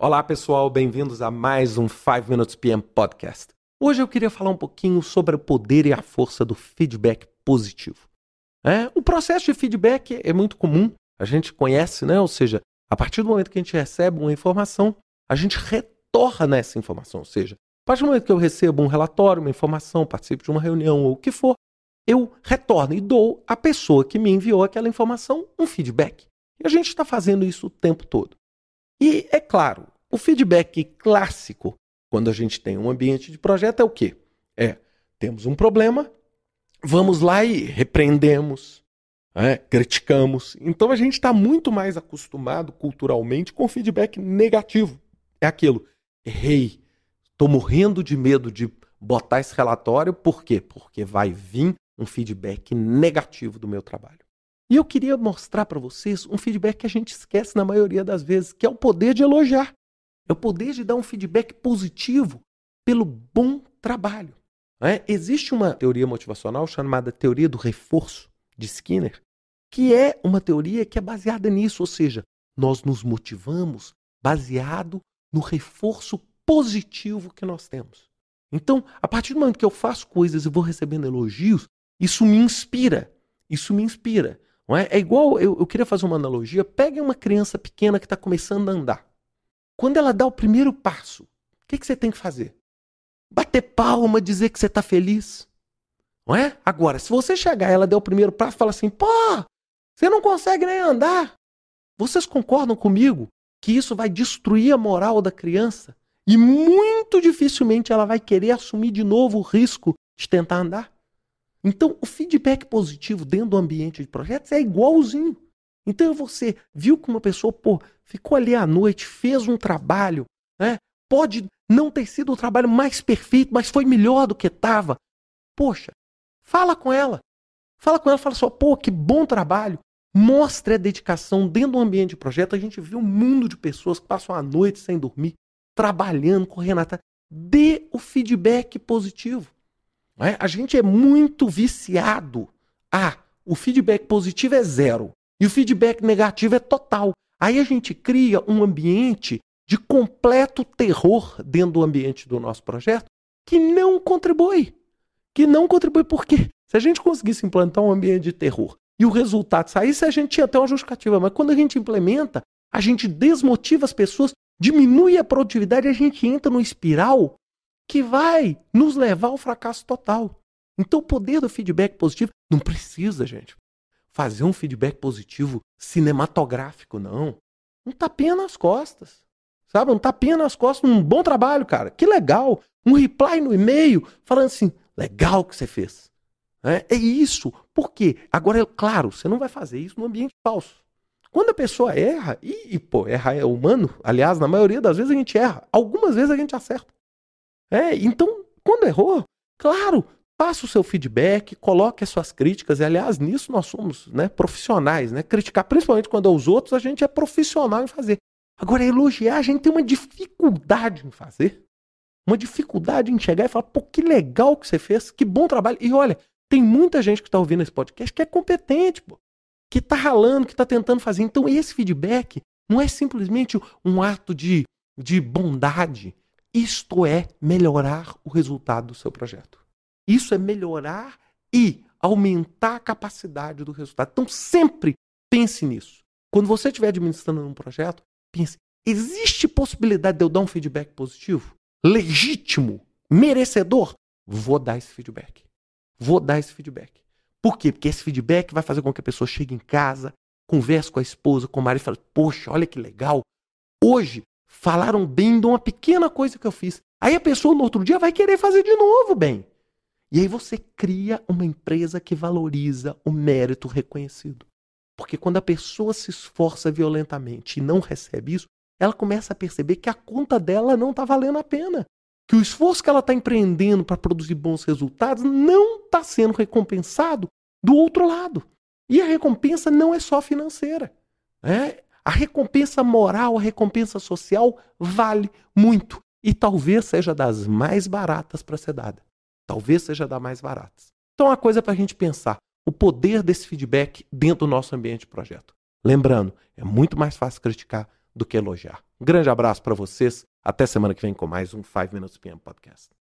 Olá pessoal, bem-vindos a mais um 5 Minutes PM Podcast. Hoje eu queria falar um pouquinho sobre o poder e a força do feedback positivo. É, o processo de feedback é muito comum, a gente conhece, né? Ou seja, a partir do momento que a gente recebe uma informação, a gente retorna essa informação. Ou seja, a partir do momento que eu recebo um relatório, uma informação, participo de uma reunião ou o que for, eu retorno e dou à pessoa que me enviou aquela informação um feedback. E a gente está fazendo isso o tempo todo. E é claro, o feedback clássico, quando a gente tem um ambiente de projeto, é o quê? É, temos um problema, vamos lá e repreendemos, é, criticamos. Então a gente está muito mais acostumado culturalmente com feedback negativo. É aquilo, errei, estou morrendo de medo de botar esse relatório, por quê? Porque vai vir um feedback negativo do meu trabalho. E eu queria mostrar para vocês um feedback que a gente esquece na maioria das vezes, que é o poder de elogiar. É o poder de dar um feedback positivo pelo bom trabalho. É? Existe uma teoria motivacional chamada teoria do reforço de Skinner, que é uma teoria que é baseada nisso, ou seja, nós nos motivamos baseado no reforço positivo que nós temos. Então, a partir do momento que eu faço coisas e vou recebendo elogios, isso me inspira. Isso me inspira. Não é? é igual, eu, eu queria fazer uma analogia. Pegue uma criança pequena que está começando a andar. Quando ela dá o primeiro passo, o que, que você tem que fazer? Bater palma, dizer que você está feliz. Não é? Agora, se você chegar ela der o primeiro passo e falar assim, pô, você não consegue nem andar. Vocês concordam comigo que isso vai destruir a moral da criança? E muito dificilmente ela vai querer assumir de novo o risco de tentar andar. Então, o feedback positivo dentro do ambiente de projetos é igualzinho. Então, você viu que uma pessoa pô, ficou ali à noite, fez um trabalho, né? pode não ter sido o trabalho mais perfeito, mas foi melhor do que estava. Poxa, fala com ela. Fala com ela, fala só, pô, que bom trabalho. Mostre a dedicação dentro do ambiente de projeto. A gente vê um mundo de pessoas que passam a noite sem dormir, trabalhando, correndo atrás. Dê o feedback positivo. É? A gente é muito viciado. Ah, o feedback positivo é zero e o feedback negativo é total. Aí a gente cria um ambiente de completo terror dentro do ambiente do nosso projeto que não contribui. Que não contribui porque se a gente conseguisse implantar um ambiente de terror e o resultado saísse, a gente tinha até uma justificativa. Mas quando a gente implementa, a gente desmotiva as pessoas, diminui a produtividade a gente entra numa espiral que vai nos levar ao fracasso total. Então, o poder do feedback positivo não precisa, gente, fazer um feedback positivo cinematográfico, não. Um tapinha nas costas. Sabe? Um tapinha nas costas, um bom trabalho, cara. Que legal. Um reply no e-mail falando assim: legal que você fez. É, é isso. Por quê? Agora, é claro, você não vai fazer isso no ambiente falso. Quando a pessoa erra, e, e pô, errar é humano, aliás, na maioria das vezes a gente erra. Algumas vezes a gente acerta. É, então, quando errou, claro, faça o seu feedback, coloque as suas críticas. E, aliás, nisso nós somos né, profissionais. Né? Criticar, principalmente quando é os outros, a gente é profissional em fazer. Agora, elogiar, a gente tem uma dificuldade em fazer. Uma dificuldade em chegar e falar, pô, que legal que você fez, que bom trabalho. E olha, tem muita gente que está ouvindo esse podcast que é competente, pô, que está ralando, que está tentando fazer. Então, esse feedback não é simplesmente um ato de, de bondade, isto é melhorar o resultado do seu projeto. Isso é melhorar e aumentar a capacidade do resultado. Então sempre pense nisso. Quando você estiver administrando um projeto, pense: existe possibilidade de eu dar um feedback positivo? Legítimo? Merecedor? Vou dar esse feedback. Vou dar esse feedback. Por quê? Porque esse feedback vai fazer com que a pessoa chegue em casa, converse com a esposa, com o marido e fale: Poxa, olha que legal. Hoje falaram bem de uma pequena coisa que eu fiz. Aí a pessoa no outro dia vai querer fazer de novo bem. E aí você cria uma empresa que valoriza o mérito reconhecido. Porque quando a pessoa se esforça violentamente e não recebe isso, ela começa a perceber que a conta dela não está valendo a pena. Que o esforço que ela está empreendendo para produzir bons resultados não está sendo recompensado do outro lado. E a recompensa não é só financeira. É, a recompensa moral, a recompensa social vale muito e talvez seja das mais baratas para ser dada. Talvez seja das mais baratas. Então, uma coisa para a gente pensar: o poder desse feedback dentro do nosso ambiente de projeto. Lembrando, é muito mais fácil criticar do que elogiar. Um grande abraço para vocês. Até semana que vem com mais um 5 Minutes PM Podcast.